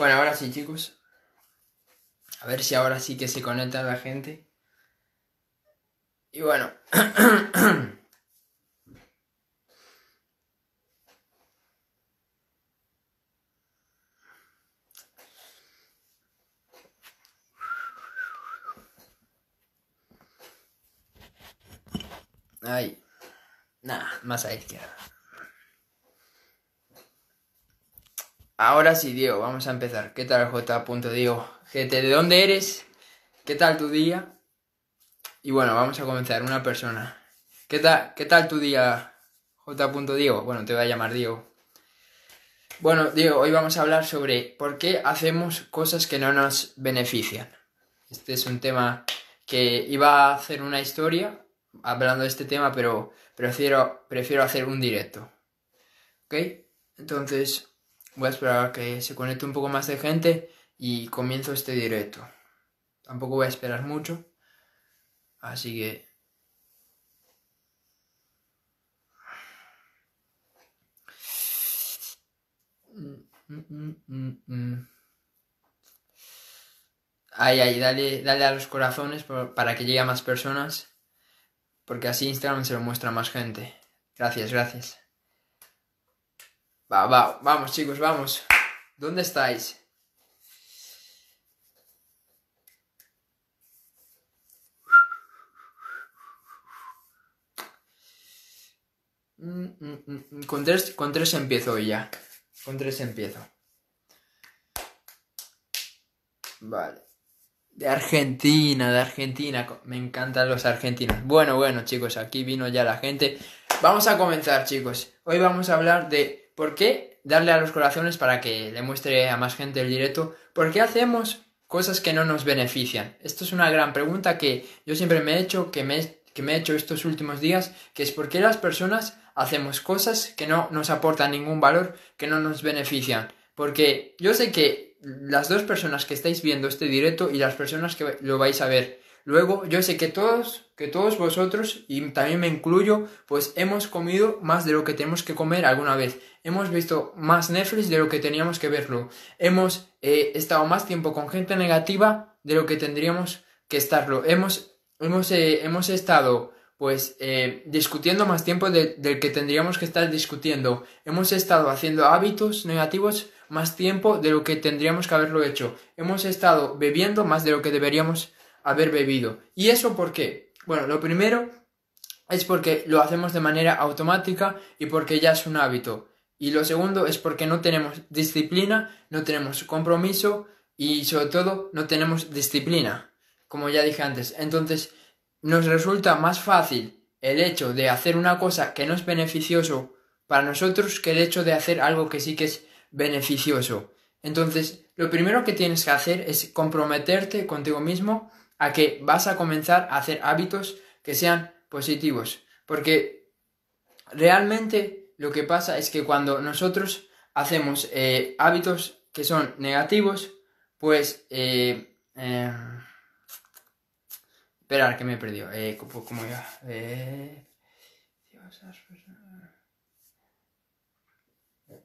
Bueno, ahora sí, chicos. A ver si ahora sí que se conecta la gente. Y bueno. Ahí. Nada, más a la izquierda. Ahora sí, Diego, vamos a empezar. ¿Qué tal, J. Diego? GT, ¿de dónde eres? ¿Qué tal tu día? Y bueno, vamos a comenzar. Una persona. ¿Qué tal, qué tal tu día, J. Diego? Bueno, te voy a llamar Diego. Bueno, Diego, hoy vamos a hablar sobre por qué hacemos cosas que no nos benefician. Este es un tema que iba a hacer una historia hablando de este tema, pero prefiero, prefiero hacer un directo. ¿Ok? Entonces, Voy a esperar a que se conecte un poco más de gente y comienzo este directo. Tampoco voy a esperar mucho. Así que... Ay, ay, dale, dale a los corazones para que llegue a más personas. Porque así Instagram se lo muestra a más gente. Gracias, gracias. Va, va, vamos chicos, vamos. ¿Dónde estáis? Mm, mm, mm, con tres, con tres empiezo ya. Con tres empiezo. Vale. De Argentina, de Argentina. Me encantan los argentinos. Bueno, bueno, chicos, aquí vino ya la gente. Vamos a comenzar, chicos. Hoy vamos a hablar de ¿Por qué darle a los corazones para que le muestre a más gente el directo? ¿Por qué hacemos cosas que no nos benefician? Esto es una gran pregunta que yo siempre me he hecho, que me, que me he hecho estos últimos días, que es por qué las personas hacemos cosas que no nos aportan ningún valor, que no nos benefician. Porque yo sé que las dos personas que estáis viendo este directo y las personas que lo vais a ver luego, yo sé que todos que todos vosotros, y también me incluyo, pues hemos comido más de lo que tenemos que comer alguna vez. Hemos visto más Netflix de lo que teníamos que verlo. Hemos eh, estado más tiempo con gente negativa de lo que tendríamos que estarlo. Hemos, hemos, eh, hemos estado pues eh, discutiendo más tiempo del que tendríamos que estar discutiendo. Hemos estado haciendo hábitos negativos más tiempo de lo que tendríamos que haberlo hecho. Hemos estado bebiendo más de lo que deberíamos haber bebido. ¿Y eso por qué? Bueno, lo primero es porque lo hacemos de manera automática y porque ya es un hábito. Y lo segundo es porque no tenemos disciplina, no tenemos compromiso y sobre todo no tenemos disciplina, como ya dije antes. Entonces, nos resulta más fácil el hecho de hacer una cosa que no es beneficioso para nosotros que el hecho de hacer algo que sí que es beneficioso. Entonces, lo primero que tienes que hacer es comprometerte contigo mismo a que vas a comenzar a hacer hábitos que sean positivos. Porque realmente lo que pasa es que cuando nosotros hacemos eh, hábitos que son negativos, pues... Eh, eh, esperar, que me he perdido. Eh, ¿cómo, ya?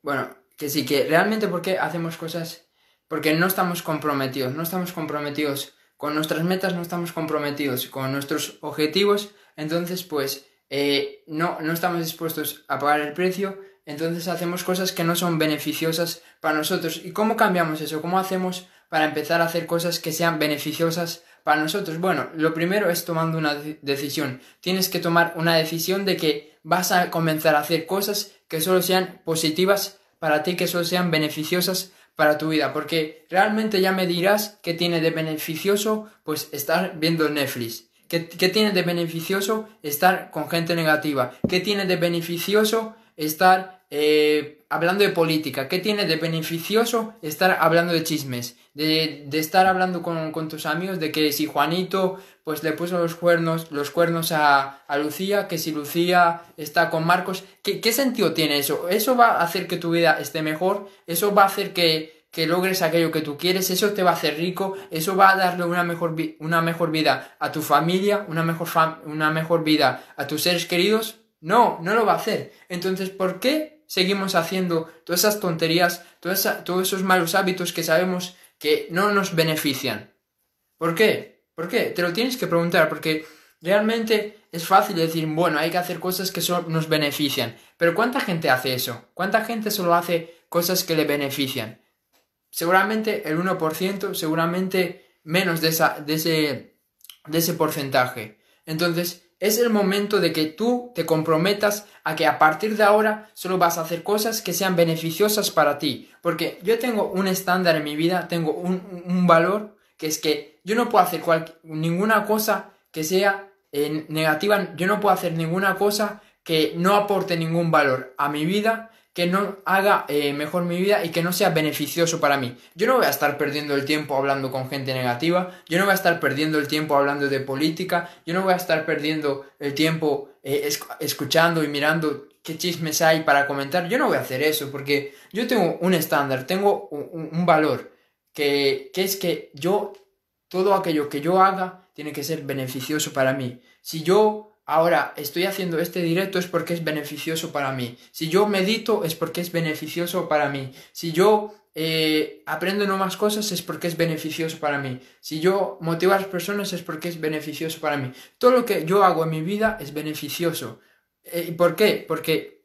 Bueno, que sí, que realmente porque hacemos cosas... Porque no estamos comprometidos, no estamos comprometidos con nuestras metas no estamos comprometidos, con nuestros objetivos, entonces pues eh, no, no estamos dispuestos a pagar el precio, entonces hacemos cosas que no son beneficiosas para nosotros. ¿Y cómo cambiamos eso? ¿Cómo hacemos para empezar a hacer cosas que sean beneficiosas para nosotros? Bueno, lo primero es tomando una decisión. Tienes que tomar una decisión de que vas a comenzar a hacer cosas que solo sean positivas para ti, que solo sean beneficiosas para tu vida, porque realmente ya me dirás qué tiene de beneficioso pues estar viendo Netflix, qué, qué tiene de beneficioso estar con gente negativa, qué tiene de beneficioso estar eh, hablando de política, qué tiene de beneficioso estar hablando de chismes, de, de estar hablando con, con, tus amigos de que si Juanito pues le puso los cuernos, los cuernos a, a Lucía, que si Lucía está con Marcos, ¿qué, ¿qué, sentido tiene eso? ¿Eso va a hacer que tu vida esté mejor? ¿Eso va a hacer que, que logres aquello que tú quieres? ¿Eso te va a hacer rico? ¿Eso va a darle una mejor, una mejor vida a tu familia? ¿Una mejor, una mejor vida a tus seres queridos? No, no lo va a hacer. Entonces, ¿por qué seguimos haciendo todas esas tonterías, todos esos malos hábitos que sabemos que no nos benefician? ¿Por qué? ¿Por qué? Te lo tienes que preguntar porque realmente es fácil decir, bueno, hay que hacer cosas que solo nos benefician. Pero ¿cuánta gente hace eso? ¿Cuánta gente solo hace cosas que le benefician? Seguramente el 1%, seguramente menos de, esa, de, ese, de ese porcentaje. Entonces, es el momento de que tú te comprometas a que a partir de ahora solo vas a hacer cosas que sean beneficiosas para ti. Porque yo tengo un estándar en mi vida, tengo un, valor, que es que yo no puedo hacer ninguna cosa que sea eh, negativa, yo no puedo hacer ninguna cosa que no aporte ningún valor a mi vida que no haga eh, mejor mi vida y que no sea beneficioso para mí. Yo no voy a estar perdiendo el tiempo hablando con gente negativa, yo no voy a estar perdiendo el tiempo hablando de política, yo no voy a estar perdiendo el tiempo eh, escuchando y mirando qué chismes hay para comentar. Yo no voy a hacer eso porque yo tengo un estándar, tengo un, valor, que, que es que yo, todo aquello que yo haga tiene que ser beneficioso para mí. Si yo ahora estoy haciendo este directo es porque es beneficioso para mí. Si yo medito es porque es beneficioso para mí. Si yo eh, aprendo nuevas cosas es porque es beneficioso para mí. Si yo motivo a las personas es porque es beneficioso para mí. Todo lo que yo hago en mi vida es beneficioso. Eh, ¿Y por qué? Porque,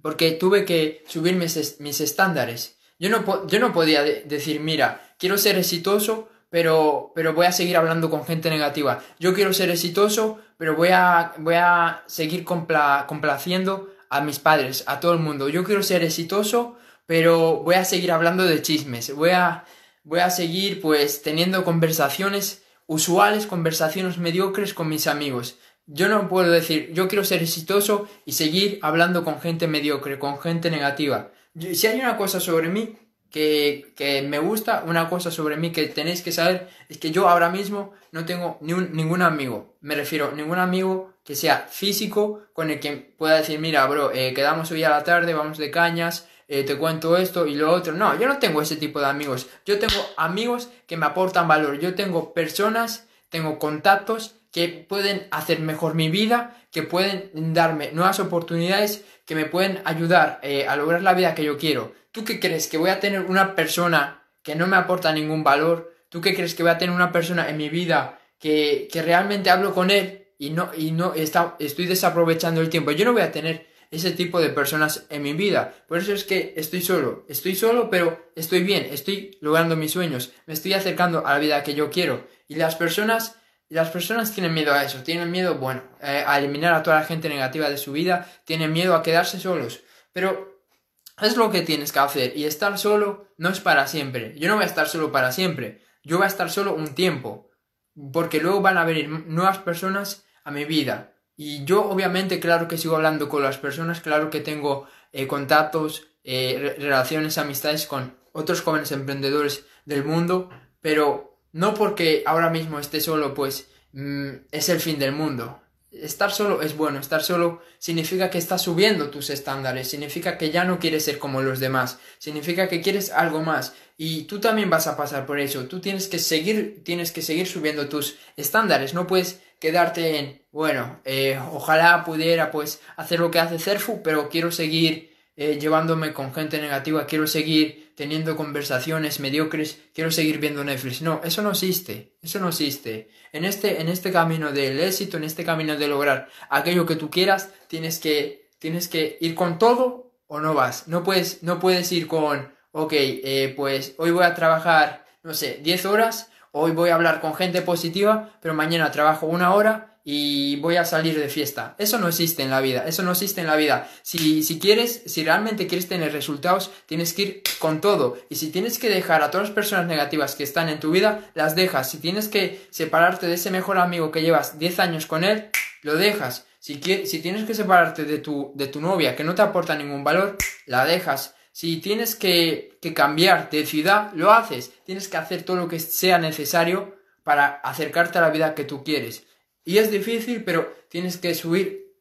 porque tuve que subir mis, mis estándares. Yo no, yo no podía decir, mira, quiero ser exitoso, pero, pero voy a seguir hablando con gente negativa. Yo quiero ser exitoso, pero voy a, voy a seguir complaciendo a mis padres, a todo el mundo. Yo quiero ser exitoso, pero voy a seguir hablando de chismes. Voy a, voy a seguir pues teniendo conversaciones usuales, conversaciones mediocres con mis amigos. Yo no puedo decir, yo quiero ser exitoso y seguir hablando con gente mediocre, con gente negativa. Si hay una cosa sobre mí que, me gusta, una cosa sobre mí que tenéis que saber es que yo ahora mismo no tengo ni ningún amigo, me refiero, ningún amigo que sea físico con el que pueda decir, mira, bro, eh, quedamos hoy a la tarde, vamos de cañas, eh, te cuento esto y lo otro. No, yo no tengo ese tipo de amigos. Yo tengo amigos que me aportan valor. Yo tengo personas, tengo contactos que pueden hacer mejor mi vida, que pueden darme nuevas oportunidades, que me pueden ayudar eh, a lograr la vida que yo quiero. ¿Tú qué crees? ¿Que voy a tener una persona que no me aporta ningún valor? ¿Tú qué crees que voy a tener una persona en mi vida que, realmente hablo con él y no, y no está, estoy desaprovechando el tiempo? Yo no voy a tener ese tipo de personas en mi vida. Por eso es que estoy solo. Estoy solo, pero estoy bien. Estoy logrando mis sueños. Me estoy acercando a la vida que yo quiero. Y las personas, las personas tienen miedo a eso. Tienen miedo, bueno, eh, a eliminar a toda la gente negativa de su vida. Tienen miedo a quedarse solos. Pero es lo que tienes que hacer y estar solo no es para siempre. Yo no voy a estar solo para siempre. Yo voy a estar solo un tiempo. Porque luego van a venir nuevas personas a mi vida. Y yo obviamente claro que sigo hablando con las personas, claro que tengo eh, contactos, eh, relaciones, amistades con otros jóvenes emprendedores del mundo, pero no porque ahora mismo esté solo pues mm, es el fin del mundo. Estar solo es bueno, estar solo significa que estás subiendo tus estándares, significa que ya no quieres ser como los demás, significa que quieres algo más. Y tú también vas a pasar por eso, tú tienes que seguir, tienes que seguir subiendo tus estándares, no puedes quedarte en, bueno, eh, ojalá pudiera pues hacer lo que hace Cerfu, pero quiero seguir eh, llevándome con gente negativa, quiero seguir teniendo conversaciones mediocres, quiero seguir viendo Netflix. No, eso no existe, eso no existe. En este, en este camino del éxito, en este camino de lograr aquello que tú quieras, tienes que, tienes que ir con todo o no vas. No puedes, no puedes ir con, ok, eh, pues hoy voy a trabajar, no sé, 10 horas, hoy voy a hablar con gente positiva, pero mañana trabajo una hora y voy a salir de fiesta. Eso no existe en la vida, eso no existe en la vida. Si, si quieres, si realmente quieres tener resultados, tienes que ir con todo. Y si tienes que dejar a todas las personas negativas que están en tu vida, las dejas. Si tienes que separarte de ese mejor amigo que llevas 10 años con él, lo dejas. Si, si tienes que separarte de tu, de tu novia que no te aporta ningún valor, la dejas. Si tienes que, que cambiar de ciudad, lo haces. Tienes que hacer todo lo que sea necesario para acercarte a la vida que tú quieres. Y es difícil, pero tienes que subir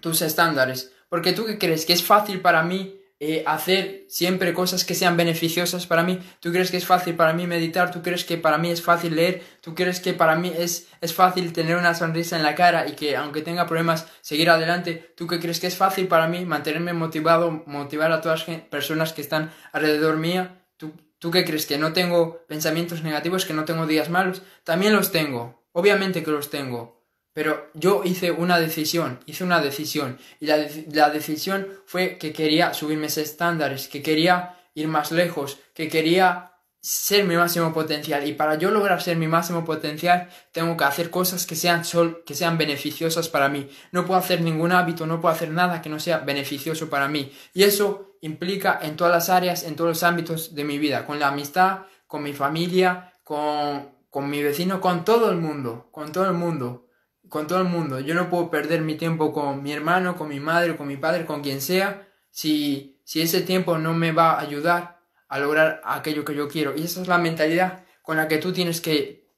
tus estándares. Porque tú qué crees que es fácil para mí eh, hacer siempre cosas que sean beneficiosas para mí? ¿Tú crees que es fácil para mí meditar? ¿Tú crees que para mí es fácil leer? ¿Tú crees que para mí es, es fácil tener una sonrisa en la cara y que aunque tenga problemas seguir adelante? ¿Tú qué crees que es fácil para mí mantenerme motivado, motivar a todas las personas que están alrededor mía? ¿Tú, ¿Tú qué crees? ¿Que no tengo pensamientos negativos? ¿Que no tengo días malos? También los tengo. Obviamente que los tengo. Pero yo hice una decisión, hice una decisión. Y la, la, decisión fue que quería subir mis estándares, que quería ir más lejos, que quería ser mi máximo potencial. Y para yo lograr ser mi máximo potencial, tengo que hacer cosas que sean, sol, que sean beneficiosas para mí. No puedo hacer ningún hábito, no puedo hacer nada que no sea beneficioso para mí. Y eso implica en todas las áreas, en todos los ámbitos de mi vida, con la amistad, con mi familia, con, con mi vecino, con todo el mundo, con todo el mundo con todo el mundo. Yo no puedo perder mi tiempo con mi hermano, con mi madre, con mi padre, con quien sea, si, si ese tiempo no me va a ayudar a lograr aquello que yo quiero. Y esa es la mentalidad con la que tú tienes que,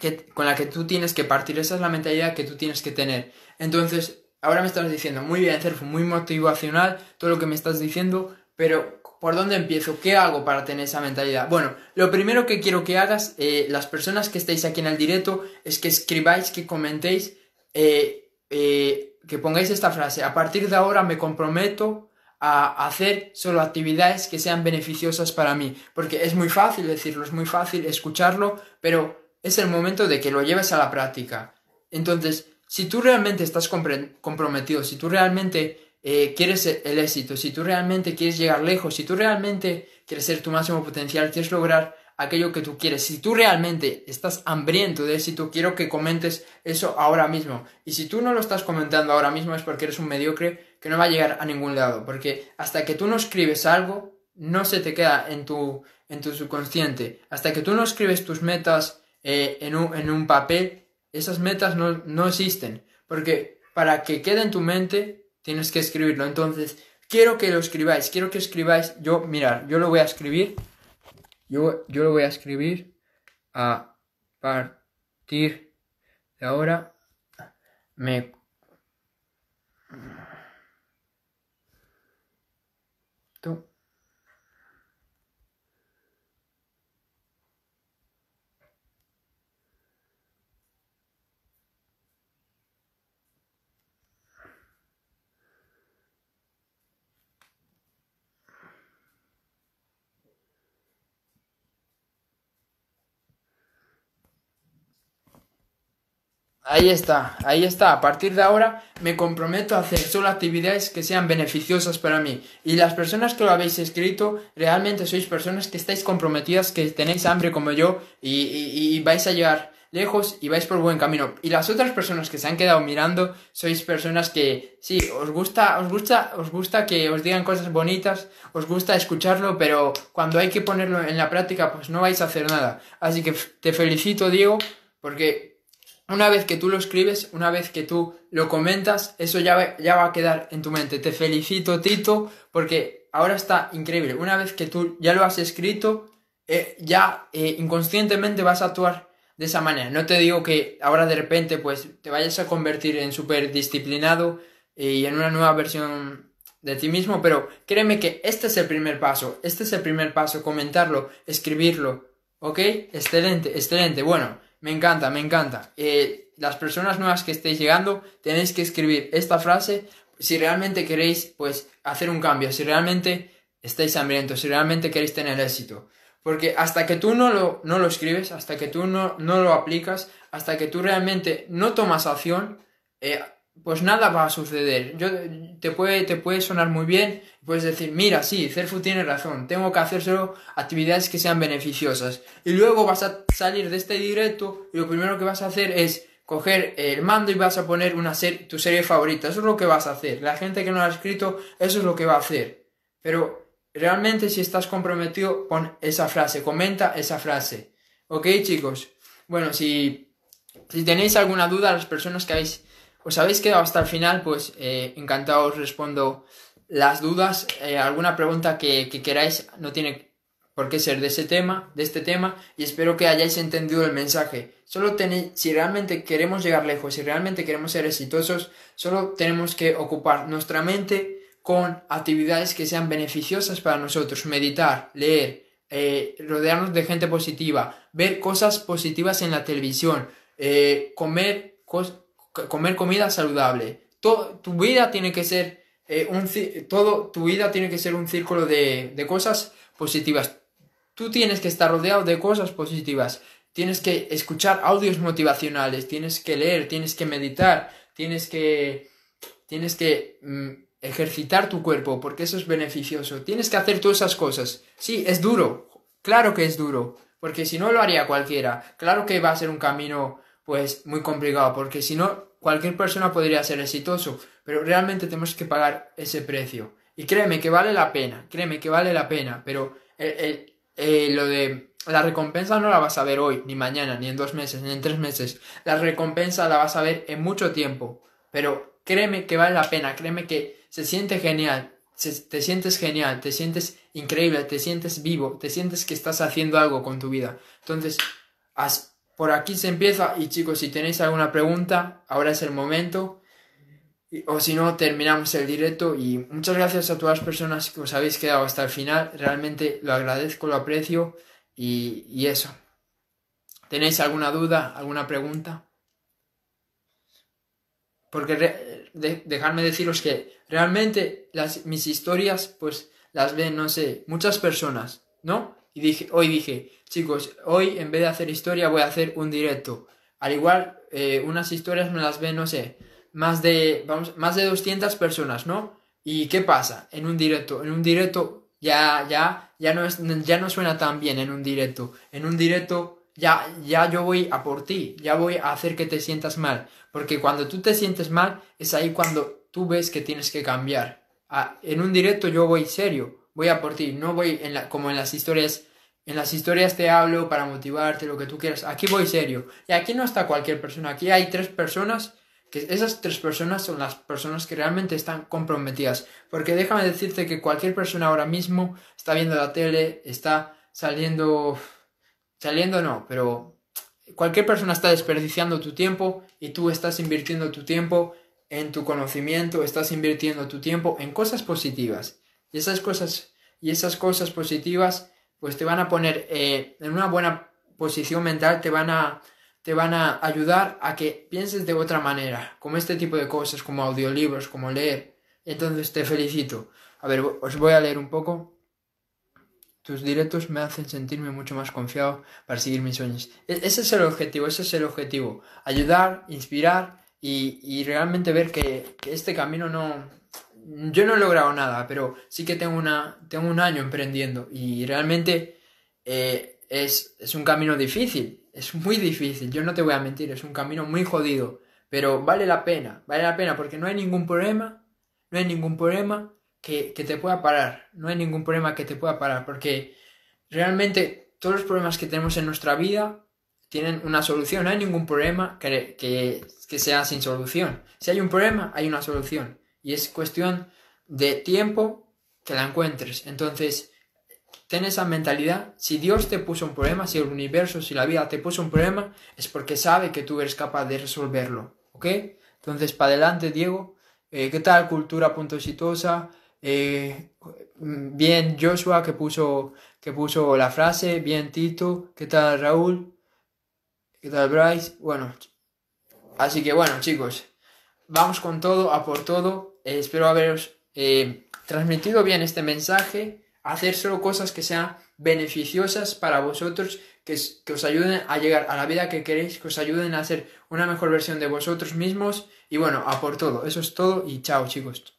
que, con la que tú tienes que partir. Esa es la mentalidad que tú tienes que tener. Entonces, ahora me estás diciendo, muy bien, Cerfo, muy motivacional todo lo que me estás diciendo, pero ¿Por dónde empiezo? ¿Qué hago para tener esa mentalidad? Bueno, lo primero que quiero que hagas, eh, las personas que estáis aquí en el directo, es que escribáis, que comentéis, eh, eh, que pongáis esta frase. A partir de ahora me comprometo a hacer solo actividades que sean beneficiosas para mí. Porque es muy fácil decirlo, es muy fácil escucharlo, pero es el momento de que lo lleves a la práctica. Entonces, si tú realmente estás comprometido, si tú realmente eh, quieres el éxito, si tú realmente quieres llegar lejos, si tú realmente quieres ser tu máximo potencial, quieres lograr aquello que tú quieres, si tú realmente estás hambriento de éxito, quiero que comentes eso ahora mismo. Y si tú no lo estás comentando ahora mismo es porque eres un mediocre que no va a llegar a ningún lado, porque hasta que tú no escribes algo, no se te queda en tu, en tu subconsciente. Hasta que tú no escribes tus metas eh, en, un, en, un, papel, esas metas no, no existen. Porque para que quede en tu mente, tienes que escribirlo. Entonces, quiero que lo escribáis, quiero que escribáis. Yo, mirar, yo lo voy a escribir. Yo, yo lo voy a escribir a partir de ahora. Me Ahí está, ahí está. A partir de ahora me comprometo a hacer solo actividades que sean beneficiosas para mí. Y las personas que lo habéis escrito, realmente sois personas que estáis comprometidas, que tenéis hambre como yo y, vais a llegar lejos y vais por buen camino. Y las otras personas que se han quedado mirando, sois personas que sí, os gusta, os gusta, os gusta que os digan cosas bonitas, os gusta escucharlo, pero cuando hay que ponerlo en la práctica, pues no vais a hacer nada. Así que te felicito, Diego, porque una vez que tú lo escribes, una vez que tú lo comentas, eso ya va, ya va a quedar en tu mente. Te felicito, Tito, porque ahora está increíble. Una vez que tú ya lo has escrito, eh, ya eh, inconscientemente vas a actuar de esa manera. No te digo que ahora de repente pues te vayas a convertir en súper disciplinado eh, y en una nueva versión de ti mismo, pero créeme que este es el primer paso. Este es el primer paso, comentarlo, escribirlo. ¿Ok? Excelente, excelente. Bueno. Me encanta, me encanta. Eh, las personas nuevas que estéis llegando, tenéis que escribir esta frase si realmente queréis, pues, hacer un cambio, si realmente estáis hambrientos, si realmente queréis tener éxito. Porque hasta que tú no lo, no lo escribes, hasta que tú no, no lo aplicas, hasta que tú realmente no tomas acción, eh, pues nada va a suceder. Yo, te, puede, te puede sonar muy bien, puedes decir, mira, sí, Cerfu tiene razón, tengo que hacer solo actividades que sean beneficiosas. Y luego vas a salir de este directo y lo primero que vas a hacer es coger el mando y vas a poner una serie, tu serie favorita. Eso es lo que vas a hacer. La gente que no ha escrito, eso es lo que va a hacer. Pero realmente si estás comprometido, pon esa frase, comenta esa frase. ¿Ok, chicos? Bueno, si, si tenéis alguna duda, las personas que habéis os habéis quedado hasta el final, pues eh, encantado os respondo las dudas. Eh, alguna pregunta que, queráis no tiene por qué ser de ese tema, de este tema, y espero que hayáis entendido el mensaje. Solo tenéis, si realmente queremos llegar lejos, si realmente queremos ser exitosos, solo tenemos que ocupar nuestra mente con actividades que sean beneficiosas para nosotros, meditar, leer, eh, rodearnos de gente positiva, ver cosas positivas en la televisión, comer, comer comida saludable. Tu vida tiene que ser eh, un todo tu vida tiene que ser un círculo de, de cosas positivas. Tú tienes que estar rodeado de cosas positivas. Tienes que escuchar audios motivacionales, tienes que leer, tienes que meditar, tienes que tienes que mm, ejercitar tu cuerpo, porque eso es beneficioso. Tienes que hacer todas esas cosas. Sí, es duro, claro que es duro, porque si no lo haría cualquiera. Claro que va a ser un camino, pues, muy complicado, porque si no, cualquier persona podría ser exitoso, pero realmente tenemos que pagar ese precio. Y créeme que vale la pena, créeme que vale la pena, pero lo de la recompensa no la vas a ver hoy, ni mañana, ni en dos meses, ni en tres meses. La recompensa la vas a ver en mucho tiempo. Pero créeme que vale la pena, créeme que se siente genial, te sientes genial, te sientes increíble, te sientes vivo, te sientes que estás haciendo algo con tu vida. Entonces, por aquí se empieza y chicos, si tenéis alguna pregunta, ahora es el momento. O si no, terminamos el directo y muchas gracias a todas las personas que os habéis quedado hasta el final. Realmente lo agradezco, lo aprecio y, y eso. ¿Tenéis alguna duda, alguna pregunta? Porque dejarme deciros que realmente las, mis historias, pues las ven, no sé, muchas personas, ¿no? Y dije, hoy dije, chicos, hoy en vez de hacer historia voy a hacer un directo. Al igual, eh, unas historias me las ven, no sé, más de, vamos, más de 200 personas, ¿no? ¿Y qué pasa? En un directo, en un directo ya, ya, ya no, es, ya no suena tan bien en un directo. En un directo ya, ya yo voy a por ti, ya voy a hacer que te sientas mal. Porque cuando tú te sientes mal, es ahí cuando tú ves que tienes que cambiar. En un directo yo voy serio, voy a por ti, no voy en la, como en las historias. En las historias te hablo para motivarte, lo que tú quieras. Aquí voy serio. Y aquí no está cualquier persona. Aquí hay tres personas que esas tres personas son las personas que realmente están comprometidas. Porque déjame decirte que cualquier persona ahora mismo está viendo la tele, está saliendo Saliendo no, pero cualquier persona está desperdiciando tu tiempo y tú estás invirtiendo tu tiempo en tu conocimiento, estás invirtiendo tu tiempo en cosas positivas. Y esas cosas, y esas cosas positivas pues te van a poner eh, en una buena posición mental, te van a te van a ayudar a que pienses de otra manera, como este tipo de cosas, como audiolibros, como leer. Entonces te felicito. A ver, os voy a leer un poco. Tus directos me hacen sentirme mucho más confiado para seguir mis sueños. E-, ese es el objetivo, ese es el objetivo. Ayudar, inspirar y, realmente ver que, este camino no... Yo no he logrado nada, pero sí que tengo, una, tengo un año emprendiendo y realmente eh, es, es un camino difícil, es muy difícil, yo no te voy a mentir, es un camino muy jodido, pero vale la pena, vale la pena porque no hay ningún problema, no hay ningún problema que, te pueda parar. No hay ningún problema que te pueda parar, porque realmente todos los problemas que tenemos en nuestra vida tienen una solución. No hay ningún problema que, que, sea sin solución. Si hay un problema, hay una solución. Y es cuestión de tiempo que la encuentres. Entonces, ten esa mentalidad. Si Dios te puso un problema, si el universo, si la vida te puso un problema, es porque sabe que tú eres capaz de resolverlo. ¿Ok? Entonces, para adelante, Diego. Eh, ¿Qué tal? Cultura punto exitosa. Eh, bien Joshua que puso, que puso la frase, bien Tito, ¿qué tal Raúl? ¿Qué tal Bryce? Bueno, así que bueno chicos, vamos con todo, a por todo. Eh, espero haberos eh, transmitido bien este mensaje, hacer solo cosas que sean beneficiosas para vosotros, que, que, os ayuden a llegar a la vida que queréis, que os ayuden a ser una mejor versión de vosotros mismos y bueno, a por todo. Eso es todo y chao chicos.